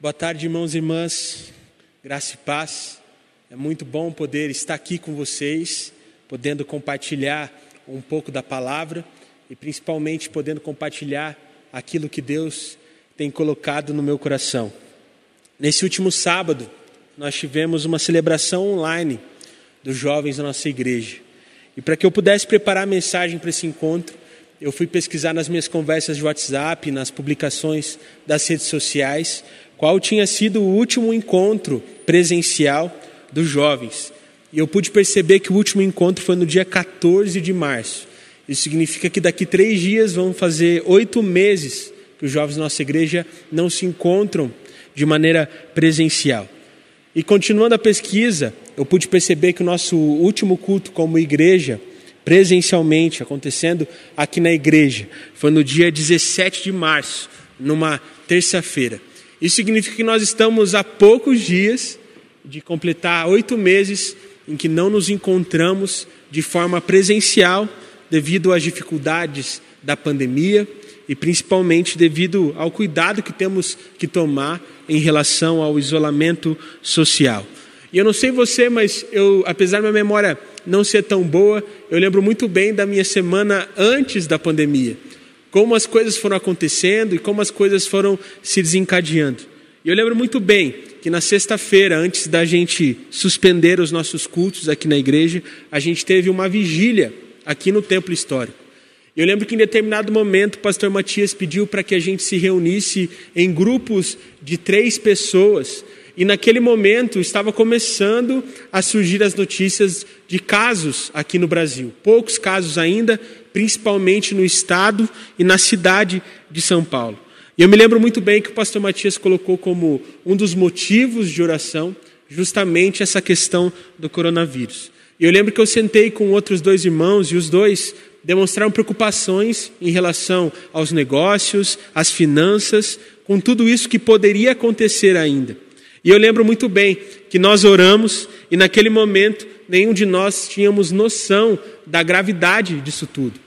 Boa tarde, irmãos e irmãs. Graça e paz. É muito bom poder estar aqui com vocês, podendo compartilhar um pouco da palavra e principalmente podendo compartilhar aquilo que Deus tem colocado no meu coração. Nesse último sábado, nós tivemos uma celebração online dos jovens da nossa igreja. E para que eu pudesse preparar a mensagem para esse encontro, eu fui pesquisar nas minhas conversas de WhatsApp, nas publicações das redes sociais, qual tinha sido o último encontro presencial dos jovens. E eu pude perceber que o último encontro foi no dia 14 de março. Isso significa que daqui três dias vão fazer oito meses que os jovens da nossa igreja não se encontram de maneira presencial. E continuando a pesquisa, eu pude perceber que o nosso último culto como igreja, presencialmente, acontecendo aqui na igreja, foi no dia 17 de março, numa terça-feira. Isso significa que nós estamos a poucos dias de completar oito meses em que não nos encontramos de forma presencial devido às dificuldades da pandemia e principalmente devido ao cuidado que temos que tomar em relação ao isolamento social. E eu não sei você, mas eu, apesar da minha memória não ser tão boa, eu lembro muito bem da minha semana antes da pandemia como as coisas foram acontecendo e como as coisas foram se desencadeando. E eu lembro muito bem que na sexta-feira, antes da gente suspender os nossos cultos aqui na igreja, a gente teve uma vigília aqui no Templo Histórico. Eu lembro que em determinado momento o pastor Matias pediu para que a gente se reunisse em grupos de três pessoas. E naquele momento estava começando a surgir as notícias de casos aqui no Brasil. Poucos casos ainda, principalmente no estado e na cidade de São Paulo. E eu me lembro muito bem que o pastor Matias colocou como um dos motivos de oração justamente essa questão do coronavírus. E eu lembro que eu sentei com outros dois irmãos e os dois demonstraram preocupações em relação aos negócios, às finanças, com tudo isso que poderia acontecer ainda. E eu lembro muito bem que nós oramos e naquele momento nenhum de nós tínhamos noção da gravidade disso tudo.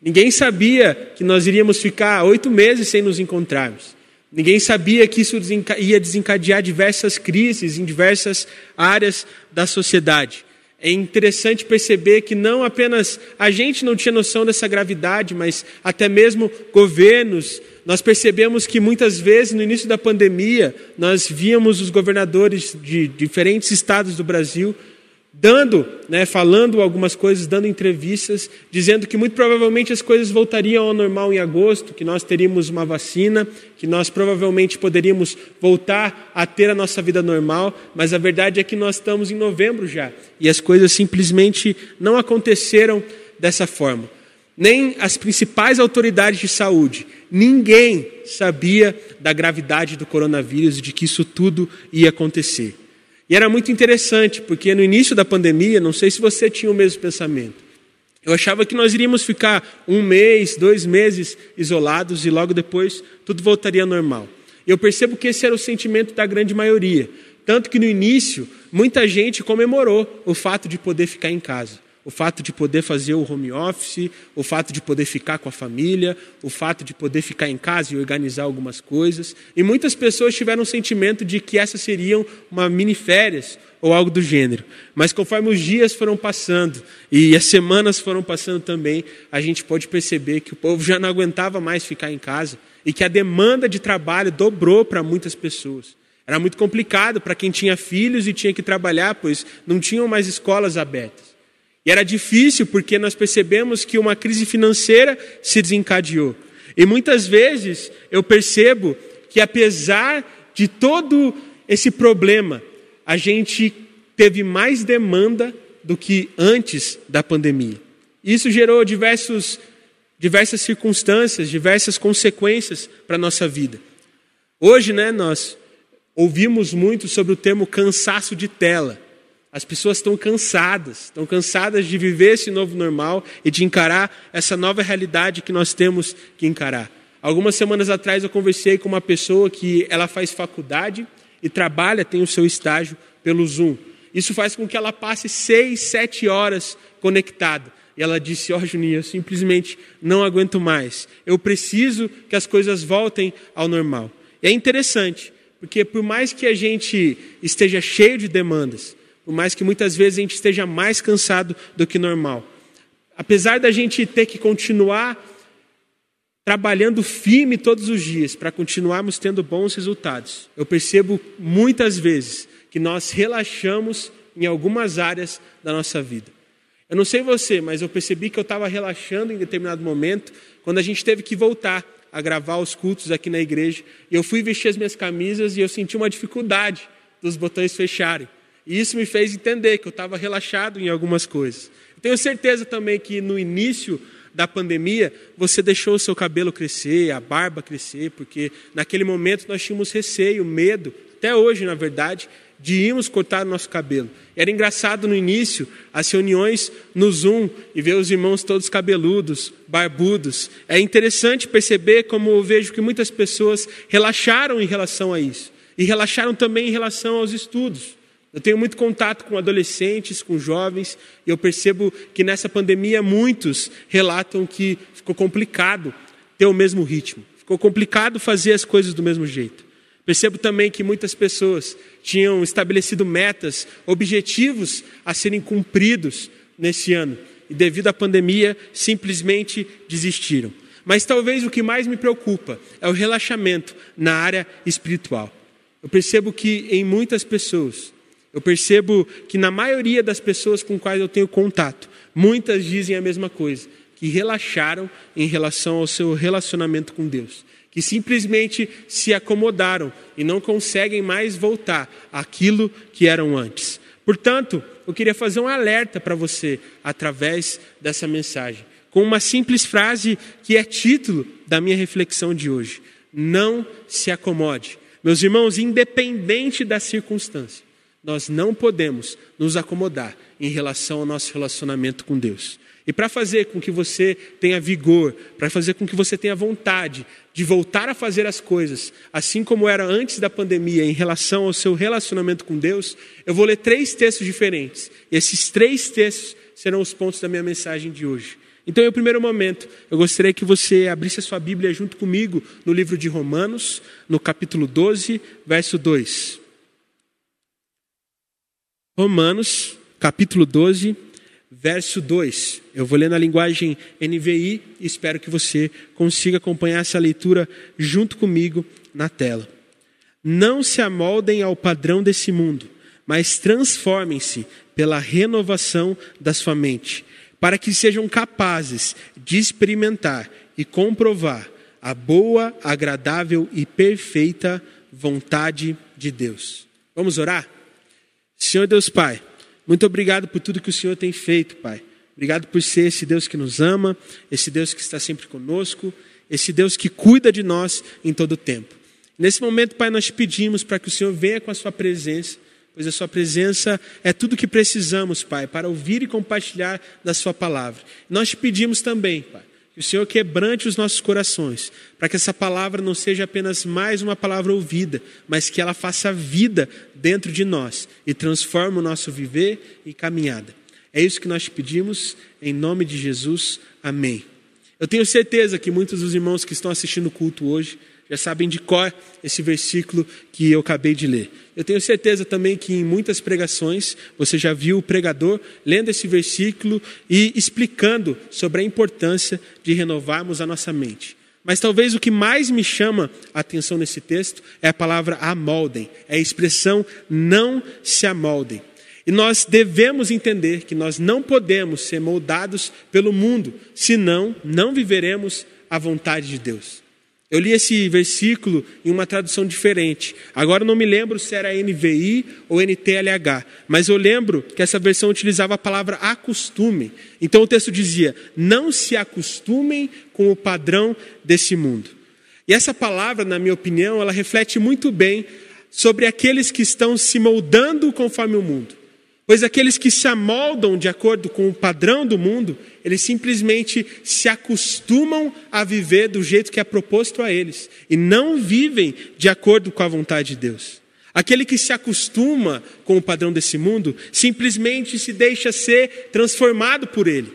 Ninguém sabia que nós iríamos ficar oito meses sem nos encontrarmos. Ninguém sabia que isso ia desencadear diversas crises em diversas áreas da sociedade. É interessante perceber que não apenas a gente não tinha noção dessa gravidade, mas até mesmo governos. Nós percebemos que muitas vezes no início da pandemia, nós víamos os governadores de diferentes estados do Brasil dando, né, falando algumas coisas, dando entrevistas, dizendo que muito provavelmente as coisas voltariam ao normal em agosto, que nós teríamos uma vacina, que nós provavelmente poderíamos voltar a ter a nossa vida normal, mas a verdade é que nós estamos em novembro já e as coisas simplesmente não aconteceram dessa forma. Nem as principais autoridades de saúde, ninguém sabia da gravidade do coronavírus e de que isso tudo ia acontecer. E era muito interessante, porque no início da pandemia, não sei se você tinha o mesmo pensamento, eu achava que nós iríamos ficar um mês, dois meses isolados e logo depois tudo voltaria ao normal. Eu percebo que esse era o sentimento da grande maioria. Tanto que no início, muita gente comemorou o fato de poder ficar em casa o fato de poder fazer o home office, o fato de poder ficar com a família, o fato de poder ficar em casa e organizar algumas coisas. E muitas pessoas tiveram o sentimento de que essas seriam uma mini férias ou algo do gênero. Mas conforme os dias foram passando e as semanas foram passando também, a gente pode perceber que o povo já não aguentava mais ficar em casa e que a demanda de trabalho dobrou para muitas pessoas. Era muito complicado para quem tinha filhos e tinha que trabalhar, pois não tinham mais escolas abertas. E era difícil porque nós percebemos que uma crise financeira se desencadeou. E muitas vezes eu percebo que, apesar de todo esse problema, a gente teve mais demanda do que antes da pandemia. Isso gerou diversos, diversas circunstâncias, diversas consequências para a nossa vida. Hoje, né, nós ouvimos muito sobre o termo cansaço de tela. As pessoas estão cansadas, estão cansadas de viver esse novo normal e de encarar essa nova realidade que nós temos que encarar. Algumas semanas atrás eu conversei com uma pessoa que ela faz faculdade e trabalha, tem o seu estágio pelo Zoom. Isso faz com que ela passe seis, sete horas conectada. E ela disse: Ó, oh, Juninho, eu simplesmente não aguento mais. Eu preciso que as coisas voltem ao normal. E é interessante, Porque por mais que a gente esteja cheio de demandas, por mais que muitas vezes a gente esteja mais cansado do que normal, apesar da gente ter que continuar trabalhando firme todos os dias para continuarmos tendo bons resultados, eu percebo muitas vezes que nós relaxamos em algumas áreas da nossa vida. Eu não sei você, mas eu percebi que eu estava relaxando em determinado momento quando a gente teve que voltar a gravar os cultos aqui na igreja. E eu fui vestir as minhas camisas e eu senti uma dificuldade dos botões fecharem. E isso me fez entender que eu estava relaxado em algumas coisas. Tenho certeza também que no início da pandemia, você deixou o seu cabelo crescer, a barba crescer, porque naquele momento nós tínhamos receio, medo, até hoje, na verdade, de irmos cortar o nosso cabelo. Era engraçado no início, as reuniões no Zoom e ver os irmãos todos cabeludos, barbudos. É interessante perceber como eu vejo que muitas pessoas relaxaram em relação a isso. E relaxaram também em relação aos estudos. Eu tenho muito contato com adolescentes, com jovens, e eu percebo que nessa pandemia muitos relatam que ficou complicado ter o mesmo ritmo, ficou complicado fazer as coisas do mesmo jeito. Percebo também que muitas pessoas tinham estabelecido metas, objetivos a serem cumpridos nesse ano, e devido à pandemia simplesmente desistiram. Mas talvez o que mais me preocupa é o relaxamento na área espiritual. Eu percebo que em muitas pessoas eu percebo que na maioria das pessoas com quais eu tenho contato, muitas dizem a mesma coisa, que relaxaram em relação ao seu relacionamento com Deus, que simplesmente se acomodaram e não conseguem mais voltar àquilo que eram antes. Portanto, eu queria fazer um alerta para você através dessa mensagem, com uma simples frase que é título da minha reflexão de hoje: Não se acomode. Meus irmãos, independente da circunstância, nós não podemos nos acomodar em relação ao nosso relacionamento com Deus. E para fazer com que você tenha vigor, para fazer com que você tenha vontade de voltar a fazer as coisas, assim como era antes da pandemia, em relação ao seu relacionamento com Deus, eu vou ler três textos diferentes. E esses três textos serão os pontos da minha mensagem de hoje. Então, em primeiro momento, eu gostaria que você abrisse a sua Bíblia junto comigo no livro de Romanos, no capítulo 12, verso 2. Romanos, capítulo 12, verso 2. Eu vou ler na linguagem NVI e espero que você consiga acompanhar essa leitura junto comigo na tela. Não se amoldem ao padrão desse mundo, mas transformem-se pela renovação da sua mente, para que sejam capazes de experimentar e comprovar a boa, agradável e perfeita vontade de Deus. Vamos orar? Senhor Deus Pai, muito obrigado por tudo que o Senhor tem feito, Pai. Obrigado por ser esse Deus que nos ama, esse Deus que está sempre conosco, esse Deus que cuida de nós em todo o tempo. Nesse momento, Pai, nós pedimos para que o Senhor venha com a sua presença, pois a sua presença é tudo que precisamos, Pai, para ouvir e compartilhar da sua palavra. Nós te pedimos também, Pai, que o Senhor quebrante os nossos corações, para que essa palavra não seja apenas mais uma palavra ouvida, mas que ela faça vida dentro de nós e transforme o nosso viver e caminhada. É isso que nós pedimos, em nome de Jesus. Amém. Eu tenho certeza que muitos dos irmãos que estão assistindo o culto hoje já sabem de cor esse versículo que eu acabei de ler. Eu tenho certeza também que em muitas pregações você já viu o pregador lendo esse versículo e explicando sobre a importância de renovarmos a nossa mente. Mas talvez o que mais me chama a atenção nesse texto é a palavra amoldem, é a expressão não se amoldem. E nós devemos entender que nós não podemos ser moldados pelo mundo, senão não viveremos a vontade de Deus. Eu li esse versículo em uma tradução diferente. Agora não me lembro se era NVI ou NTLH, mas eu lembro que essa versão utilizava a palavra acostume. Então o texto dizia: Não se acostumem com o padrão desse mundo. E essa palavra, na minha opinião, ela reflete muito bem sobre aqueles que estão se moldando conforme o mundo. Pois aqueles que se amoldam de acordo com o padrão do mundo, eles simplesmente se acostumam a viver do jeito que é proposto a eles e não vivem de acordo com a vontade de Deus. Aquele que se acostuma com o padrão desse mundo simplesmente se deixa ser transformado por ele,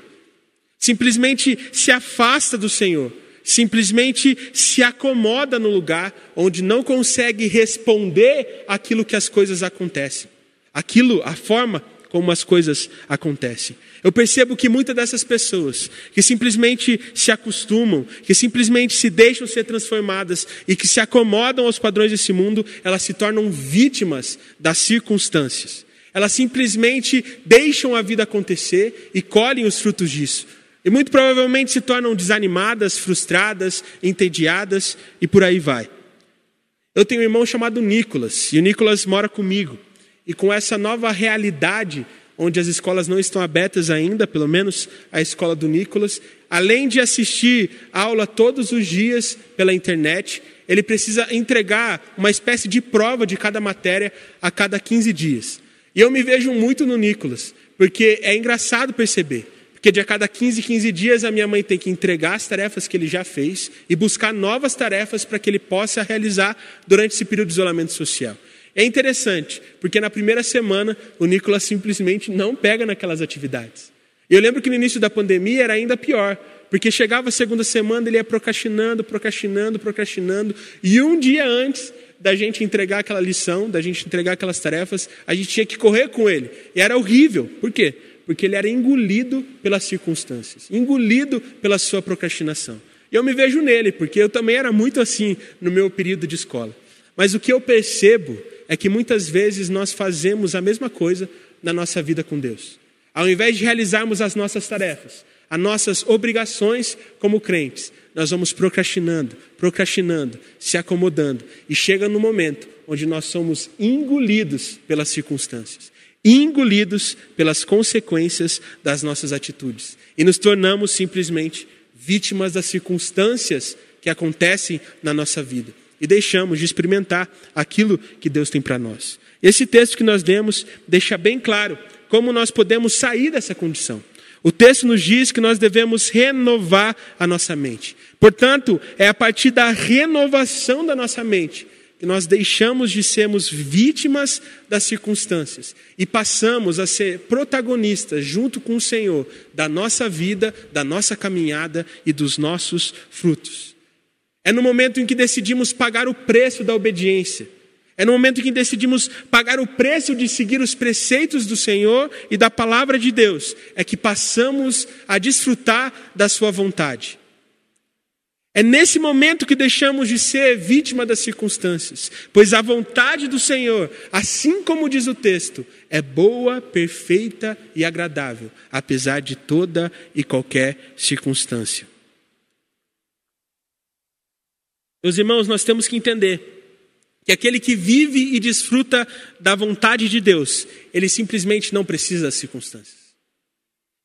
simplesmente se afasta do Senhor, simplesmente se acomoda no lugar onde não consegue responder aquilo que as coisas acontecem. Aquilo, a forma como as coisas acontecem. Eu percebo que muitas dessas pessoas que simplesmente se acostumam, que simplesmente se deixam ser transformadas e que se acomodam aos padrões desse mundo, elas se tornam vítimas das circunstâncias. Elas simplesmente deixam a vida acontecer e colhem os frutos disso. E muito provavelmente se tornam desanimadas, frustradas, entediadas e por aí vai. Eu tenho um irmão chamado Nicolas, e o Nicolas mora comigo. E com essa nova realidade, onde as escolas não estão abertas ainda, pelo menos a escola do Nicolas, além de assistir aula todos os dias pela internet, ele precisa entregar uma espécie de prova de cada matéria a cada 15 dias. E eu me vejo muito no Nicolas, porque é engraçado perceber. Porque de a cada 15, 15 dias a minha mãe tem que entregar as tarefas que ele já fez e buscar novas tarefas para que ele possa realizar durante esse período de isolamento social. É interessante, porque na primeira semana o Nicolas simplesmente não pega naquelas atividades. Eu lembro que no início da pandemia era ainda pior, porque chegava a segunda semana ele ia procrastinando, procrastinando, procrastinando, e um dia antes da gente entregar aquela lição, da gente entregar aquelas tarefas, a gente tinha que correr com ele. E era horrível. Por quê? Porque ele era engolido pelas circunstâncias, engolido pela sua procrastinação. E eu me vejo nele, porque eu também era muito assim no meu período de escola. Mas o que eu percebo é que muitas vezes nós fazemos a mesma coisa na nossa vida com Deus. Ao invés de realizarmos as nossas tarefas, as nossas obrigações como crentes, nós vamos procrastinando, procrastinando, se acomodando, e chega no momento onde nós somos engolidos pelas circunstâncias, engolidos pelas consequências das nossas atitudes, e nos tornamos simplesmente vítimas das circunstâncias que acontecem na nossa vida e deixamos de experimentar aquilo que Deus tem para nós. Esse texto que nós lemos deixa bem claro como nós podemos sair dessa condição. O texto nos diz que nós devemos renovar a nossa mente. Portanto, é a partir da renovação da nossa mente que nós deixamos de sermos vítimas das circunstâncias e passamos a ser protagonistas, junto com o Senhor, da nossa vida, da nossa caminhada e dos nossos frutos. É no momento em que decidimos pagar o preço da obediência. É no momento em que decidimos pagar o preço de seguir os preceitos do Senhor e da palavra de Deus, é que passamos a desfrutar da Sua vontade. É nesse momento que deixamos de ser vítima das circunstâncias, pois a vontade do Senhor, assim como diz o texto, é boa, perfeita e agradável, apesar de toda e qualquer circunstância. Meus irmãos, nós temos que entender que aquele que vive e desfruta da vontade de Deus, ele simplesmente não precisa das circunstâncias.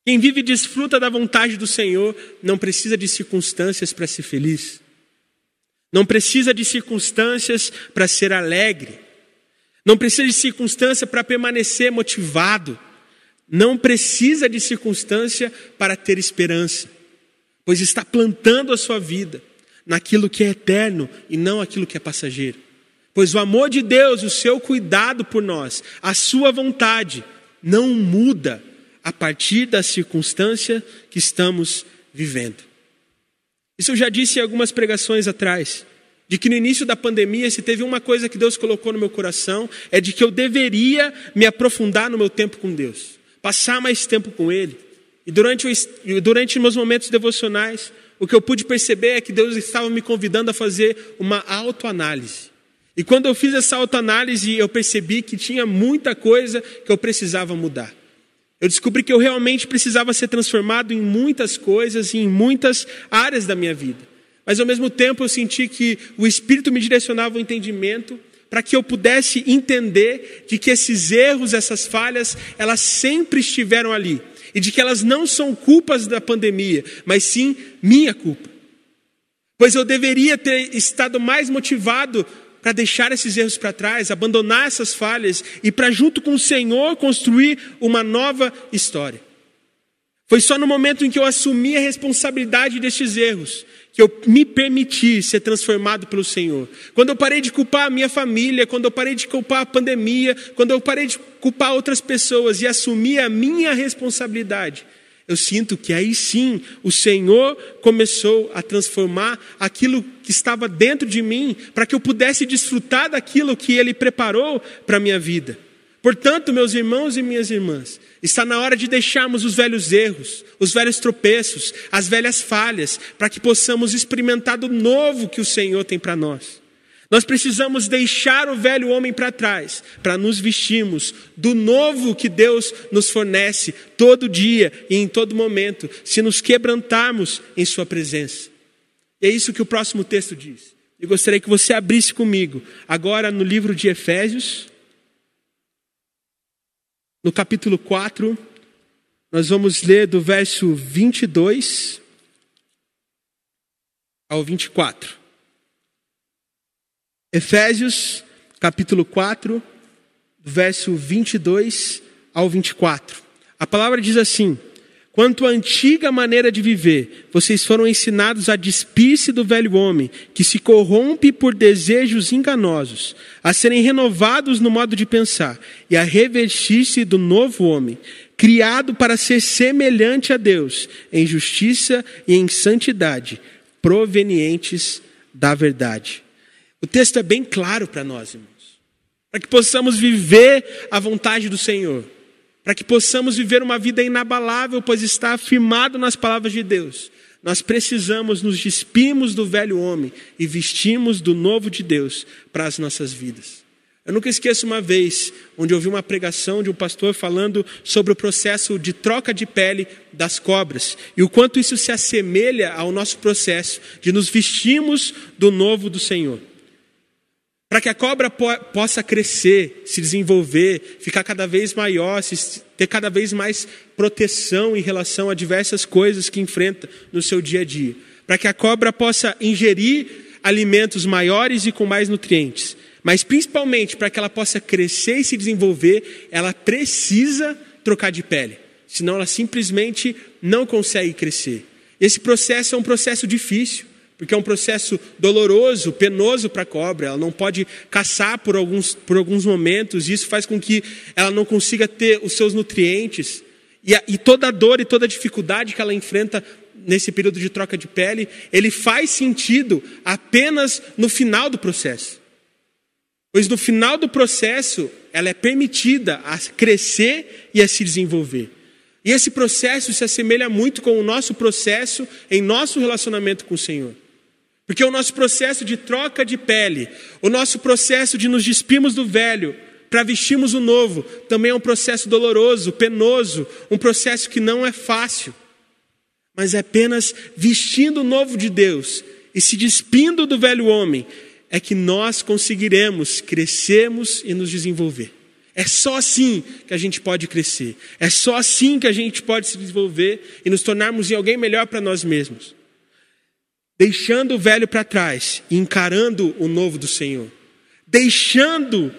Quem vive e desfruta da vontade do Senhor não precisa de circunstâncias para ser feliz. Não precisa de circunstâncias para ser alegre. Não precisa de circunstância para permanecer motivado. Não precisa de circunstância para ter esperança, pois está plantando a sua vida naquilo que é eterno e não aquilo que é passageiro. Pois o amor de Deus, o seu cuidado por nós, a sua vontade, não muda a partir da circunstância que estamos vivendo. Isso eu já disse em algumas pregações atrás, de que no início da pandemia, se teve uma coisa que Deus colocou no meu coração, é de que eu deveria me aprofundar no meu tempo com Deus, passar mais tempo com Ele. E durante, durante meus momentos devocionais, o que eu pude perceber é que Deus estava me convidando a fazer uma autoanálise. E quando eu fiz essa autoanálise, eu percebi que tinha muita coisa que eu precisava mudar. Eu descobri que eu realmente precisava ser transformado em muitas coisas e em muitas áreas da minha vida. Mas ao mesmo tempo eu senti que o Espírito me direcionava o entendimento para que eu pudesse entender de que esses erros, essas falhas, elas sempre estiveram ali e de que elas não são culpas da pandemia, mas sim minha culpa. Pois eu deveria ter estado mais motivado para deixar esses erros para trás, abandonar essas falhas e para, junto com o Senhor, construir uma nova história. Foi só no momento em que eu assumi a responsabilidade destes erros que eu me permiti ser transformado pelo Senhor. Quando eu parei de culpar a minha família, quando eu parei de culpar a pandemia, quando eu parei de culpar outras pessoas e assumi a minha responsabilidade, eu sinto que aí sim o Senhor começou a transformar aquilo que estava dentro de mim, para que eu pudesse desfrutar daquilo que Ele preparou para a minha vida. Portanto, meus irmãos e minhas irmãs, está na hora de deixarmos os velhos erros, os velhos tropeços, as velhas falhas, para que possamos experimentar do novo que o Senhor tem para nós. Nós precisamos deixar o velho homem para trás, para nos vestirmos do novo que Deus nos fornece todo dia e em todo momento, se nos quebrantarmos em Sua presença. E é isso que o próximo texto diz. Eu gostaria que você abrisse comigo, agora no livro de Efésios, no capítulo 4, nós vamos ler do verso 22 ao 24. Efésios, capítulo 4, verso 22 ao 24. A palavra diz assim: Quanto à antiga maneira de viver, vocês foram ensinados a despir-se do velho homem, que se corrompe por desejos enganosos, a serem renovados no modo de pensar e a revestir-se do novo homem, criado para ser semelhante a Deus, em justiça e em santidade, provenientes da verdade. O texto é bem claro para nós, irmãos. Para que possamos viver a vontade do Senhor. Para que possamos viver uma vida inabalável, pois está afirmado nas palavras de Deus. Nós precisamos nos despirmos do velho homem e vestirmos do novo de Deus para as nossas vidas. Eu nunca esqueço uma vez onde ouvi uma pregação de um pastor falando sobre o processo de troca de pele das cobras e o quanto isso se assemelha ao nosso processo de nos vestirmos do novo do Senhor. Para que a cobra po possa crescer, se desenvolver, ficar cada vez maior, se, ter cada vez mais proteção em relação a diversas coisas que enfrenta no seu dia a dia. Para que a cobra possa ingerir alimentos maiores e com mais nutrientes. Mas principalmente para que ela possa crescer e se desenvolver, ela precisa trocar de pele. Senão ela simplesmente não consegue crescer. Esse processo é um processo difícil porque é um processo doloroso, penoso para a cobra. Ela não pode caçar por alguns, por alguns momentos, e isso faz com que ela não consiga ter os seus nutrientes. E, a, e toda a dor e toda a dificuldade que ela enfrenta nesse período de troca de pele, ele faz sentido apenas no final do processo. Pois no final do processo, ela é permitida a crescer e a se desenvolver. E esse processo se assemelha muito com o nosso processo em nosso relacionamento com o Senhor. Porque o nosso processo de troca de pele, o nosso processo de nos despirmos do velho para vestirmos o novo, também é um processo doloroso, penoso, um processo que não é fácil. Mas é apenas vestindo o novo de Deus e se despindo do velho homem é que nós conseguiremos crescermos e nos desenvolver. É só assim que a gente pode crescer. É só assim que a gente pode se desenvolver e nos tornarmos em alguém melhor para nós mesmos deixando o velho para trás e encarando o novo do Senhor, deixando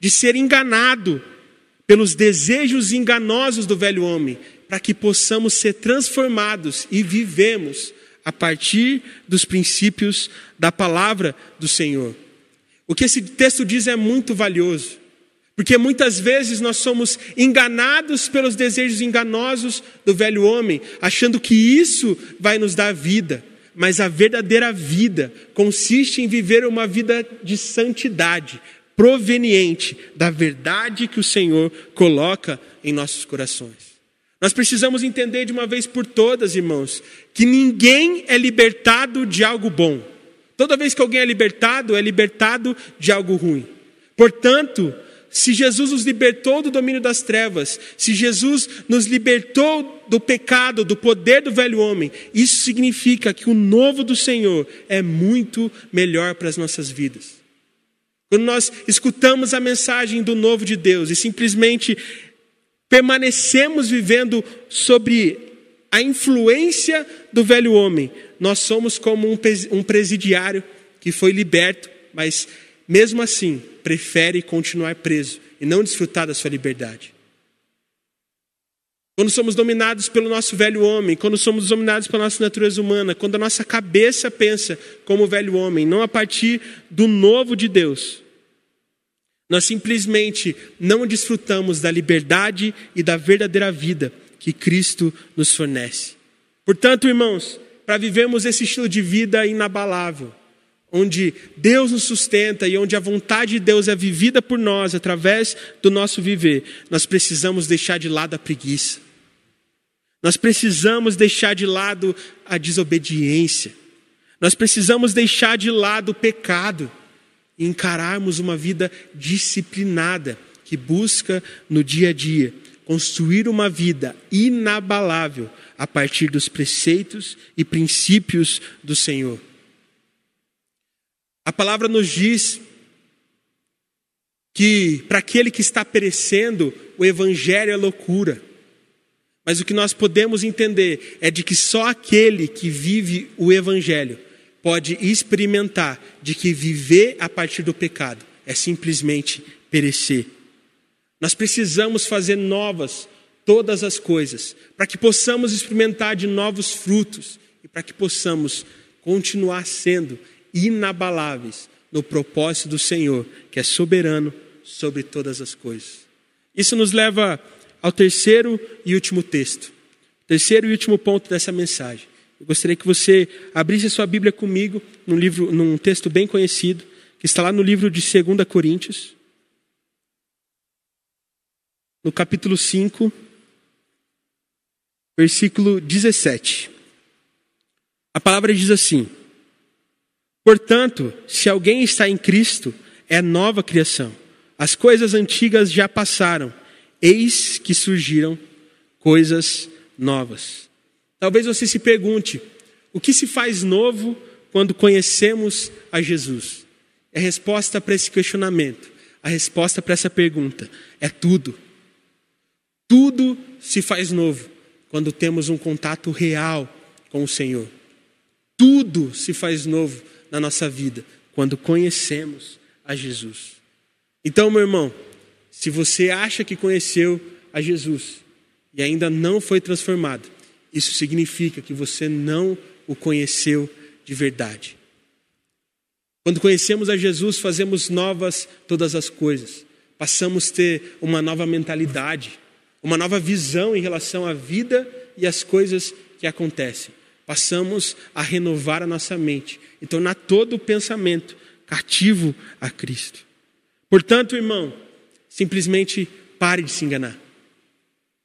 de ser enganado pelos desejos enganosos do velho homem, para que possamos ser transformados e vivemos a partir dos princípios da palavra do Senhor. O que esse texto diz é muito valioso, porque muitas vezes nós somos enganados pelos desejos enganosos do velho homem, achando que isso vai nos dar vida mas a verdadeira vida consiste em viver uma vida de santidade, proveniente da verdade que o Senhor coloca em nossos corações. Nós precisamos entender de uma vez por todas, irmãos, que ninguém é libertado de algo bom. Toda vez que alguém é libertado, é libertado de algo ruim. Portanto, se Jesus nos libertou do domínio das trevas, se Jesus nos libertou do pecado, do poder do velho homem, isso significa que o novo do Senhor é muito melhor para as nossas vidas. Quando nós escutamos a mensagem do novo de Deus e simplesmente permanecemos vivendo sobre a influência do velho homem, nós somos como um presidiário que foi liberto, mas mesmo assim, prefere continuar preso e não desfrutar da sua liberdade. Quando somos dominados pelo nosso velho homem, quando somos dominados pela nossa natureza humana, quando a nossa cabeça pensa como o velho homem, não a partir do novo de Deus, nós simplesmente não desfrutamos da liberdade e da verdadeira vida que Cristo nos fornece. Portanto, irmãos, para vivermos esse estilo de vida inabalável, onde Deus nos sustenta e onde a vontade de Deus é vivida por nós através do nosso viver, nós precisamos deixar de lado a preguiça. Nós precisamos deixar de lado a desobediência. Nós precisamos deixar de lado o pecado e encararmos uma vida disciplinada que busca no dia a dia construir uma vida inabalável a partir dos preceitos e princípios do Senhor. A palavra nos diz que para aquele que está perecendo, o evangelho é loucura. Mas o que nós podemos entender é de que só aquele que vive o evangelho pode experimentar de que viver a partir do pecado é simplesmente perecer. Nós precisamos fazer novas todas as coisas, para que possamos experimentar de novos frutos e para que possamos continuar sendo inabaláveis no propósito do Senhor, que é soberano sobre todas as coisas. Isso nos leva ao terceiro e último texto, terceiro e último ponto dessa mensagem. Eu gostaria que você abrisse a sua Bíblia comigo num livro, num texto bem conhecido, que está lá no livro de 2 Coríntios, no capítulo 5, versículo 17. A palavra diz assim: Portanto, se alguém está em Cristo, é nova criação. As coisas antigas já passaram, eis que surgiram coisas novas. Talvez você se pergunte: o que se faz novo quando conhecemos a Jesus? A resposta para esse questionamento, a resposta para essa pergunta é tudo. Tudo se faz novo quando temos um contato real com o Senhor. Tudo se faz novo na nossa vida quando conhecemos a Jesus. Então, meu irmão, se você acha que conheceu a Jesus e ainda não foi transformado, isso significa que você não o conheceu de verdade. Quando conhecemos a Jesus, fazemos novas todas as coisas. Passamos a ter uma nova mentalidade, uma nova visão em relação à vida e às coisas que acontecem passamos a renovar a nossa mente e tornar todo o pensamento cativo a Cristo. Portanto, irmão, simplesmente pare de se enganar.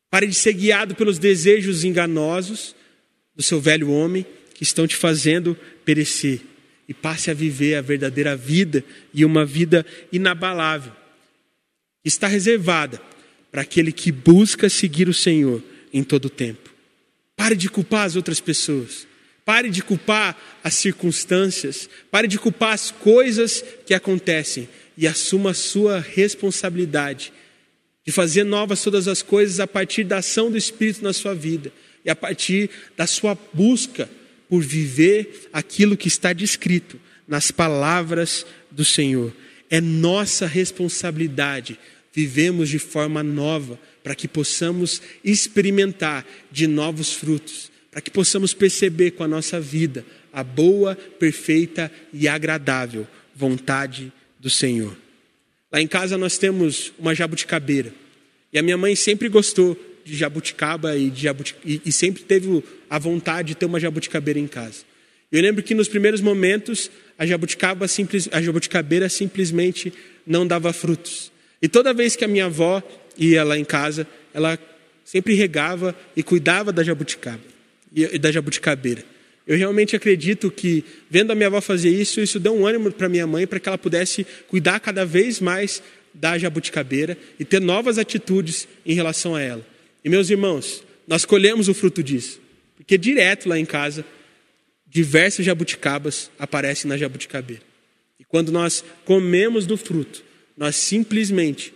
Pare de ser guiado pelos desejos enganosos do seu velho homem que estão te fazendo perecer e passe a viver a verdadeira vida e uma vida inabalável. Está reservada para aquele que busca seguir o Senhor em todo o tempo. Pare de culpar as outras pessoas. Pare de culpar as circunstâncias. Pare de culpar as coisas que acontecem. E assuma a sua responsabilidade de fazer novas todas as coisas a partir da ação do Espírito na sua vida e a partir da sua busca por viver aquilo que está descrito nas palavras do Senhor. É nossa responsabilidade vivemos de forma nova para que possamos experimentar de novos frutos, para que possamos perceber com a nossa vida a boa, perfeita e agradável vontade do Senhor. Lá em casa nós temos uma jabuticabeira. E a minha mãe sempre gostou de jabuticaba e, de jabutic... e, e sempre teve a vontade de ter uma jabuticabeira em casa. Eu lembro que nos primeiros momentos a jabuticaba simples, a jabuticabeira simplesmente não dava frutos. E toda vez que a minha avó ia lá em casa, ela sempre regava e cuidava da jabuticaba e da jabuticabeira. Eu realmente acredito que, vendo a minha avó fazer isso, isso deu um ânimo para minha mãe para que ela pudesse cuidar cada vez mais da jabuticabeira e ter novas atitudes em relação a ela. E meus irmãos, nós colhemos o fruto disso, porque direto lá em casa, diversas jabuticabas aparecem na jabuticabeira. E quando nós comemos do fruto, nós simplesmente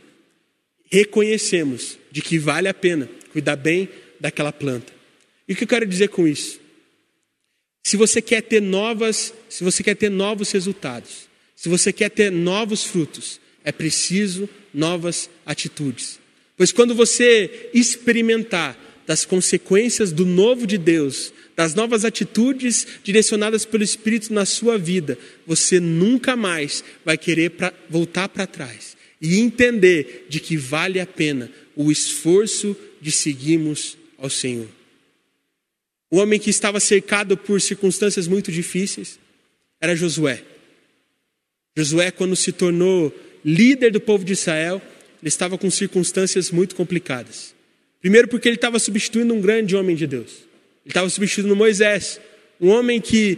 reconhecemos de que vale a pena cuidar bem daquela planta. E o que eu quero dizer com isso? Se você quer ter novas, se você quer ter novos resultados, se você quer ter novos frutos, é preciso novas atitudes. Pois quando você experimentar das consequências do novo de Deus, das novas atitudes direcionadas pelo Espírito na sua vida, você nunca mais vai querer pra, voltar para trás e entender de que vale a pena o esforço de seguirmos ao Senhor. O homem que estava cercado por circunstâncias muito difíceis era Josué. Josué, quando se tornou líder do povo de Israel, ele estava com circunstâncias muito complicadas. Primeiro, porque ele estava substituindo um grande homem de Deus. Estava substituindo Moisés, um homem que,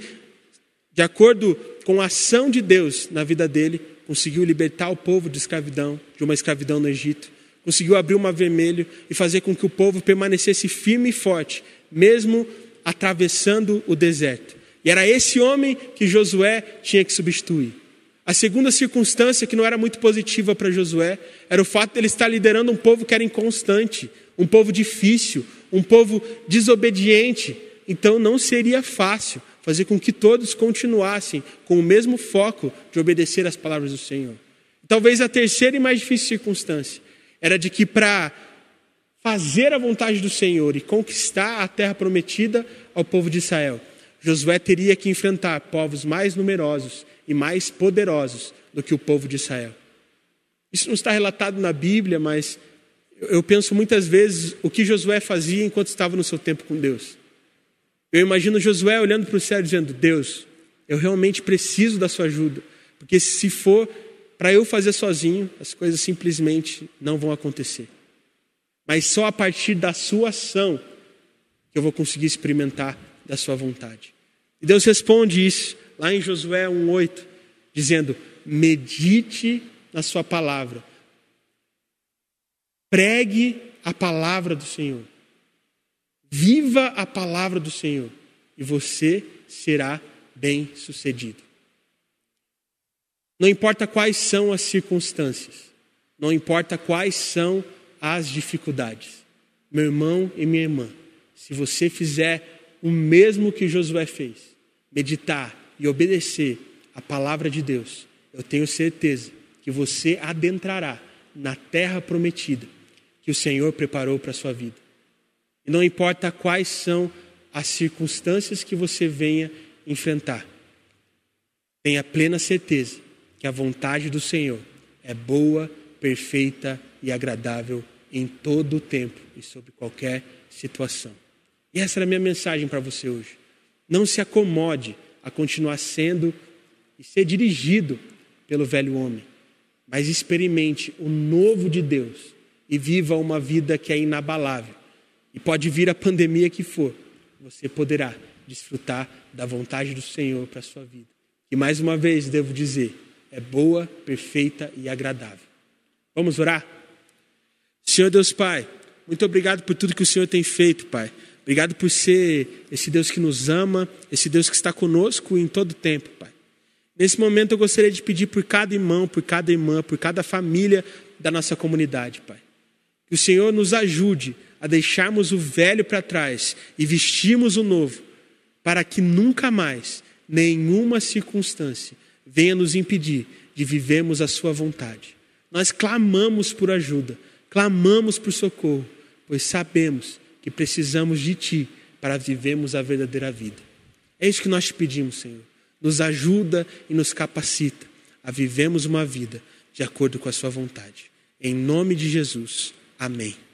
de acordo com a ação de Deus na vida dele, conseguiu libertar o povo de escravidão, de uma escravidão no Egito, conseguiu abrir o mar vermelho e fazer com que o povo permanecesse firme e forte, mesmo atravessando o deserto. E era esse homem que Josué tinha que substituir. A segunda circunstância que não era muito positiva para Josué era o fato de ele estar liderando um povo que era inconstante, um povo difícil, um povo desobediente. Então não seria fácil fazer com que todos continuassem com o mesmo foco de obedecer às palavras do Senhor. Talvez a terceira e mais difícil circunstância era de que para fazer a vontade do Senhor e conquistar a terra prometida ao povo de Israel, Josué teria que enfrentar povos mais numerosos e mais poderosos do que o povo de Israel. Isso não está relatado na Bíblia, mas eu penso muitas vezes o que Josué fazia enquanto estava no seu tempo com Deus. Eu imagino Josué olhando para o céu dizendo: Deus, eu realmente preciso da sua ajuda, porque se for para eu fazer sozinho, as coisas simplesmente não vão acontecer. Mas só a partir da sua ação que eu vou conseguir experimentar da sua vontade. E Deus responde isso lá em Josué 1,8, dizendo: medite na sua palavra, pregue a palavra do Senhor, viva a palavra do Senhor, e você será bem sucedido. Não importa quais são as circunstâncias, não importa quais são as dificuldades, meu irmão e minha irmã, se você fizer o mesmo que Josué fez, meditar, e obedecer a palavra de Deus, eu tenho certeza que você adentrará na terra prometida que o Senhor preparou para a sua vida. E não importa quais são as circunstâncias que você venha enfrentar, tenha plena certeza que a vontade do Senhor é boa, perfeita e agradável em todo o tempo e sobre qualquer situação. E essa era a minha mensagem para você hoje. Não se acomode a continuar sendo e ser dirigido pelo velho homem, mas experimente o novo de Deus e viva uma vida que é inabalável. E pode vir a pandemia que for, você poderá desfrutar da vontade do Senhor para a sua vida. E mais uma vez devo dizer, é boa, perfeita e agradável. Vamos orar? Senhor Deus Pai, muito obrigado por tudo que o Senhor tem feito, Pai. Obrigado por ser esse Deus que nos ama, esse Deus que está conosco em todo tempo, Pai. Nesse momento eu gostaria de pedir por cada irmão, por cada irmã, por cada família da nossa comunidade, Pai. Que o Senhor nos ajude a deixarmos o velho para trás e vestirmos o novo, para que nunca mais nenhuma circunstância venha nos impedir de vivermos a Sua vontade. Nós clamamos por ajuda, clamamos por socorro, pois sabemos que precisamos de Ti para vivermos a verdadeira vida. É isso que nós te pedimos, Senhor. Nos ajuda e nos capacita a vivermos uma vida de acordo com a Sua vontade. Em nome de Jesus. Amém.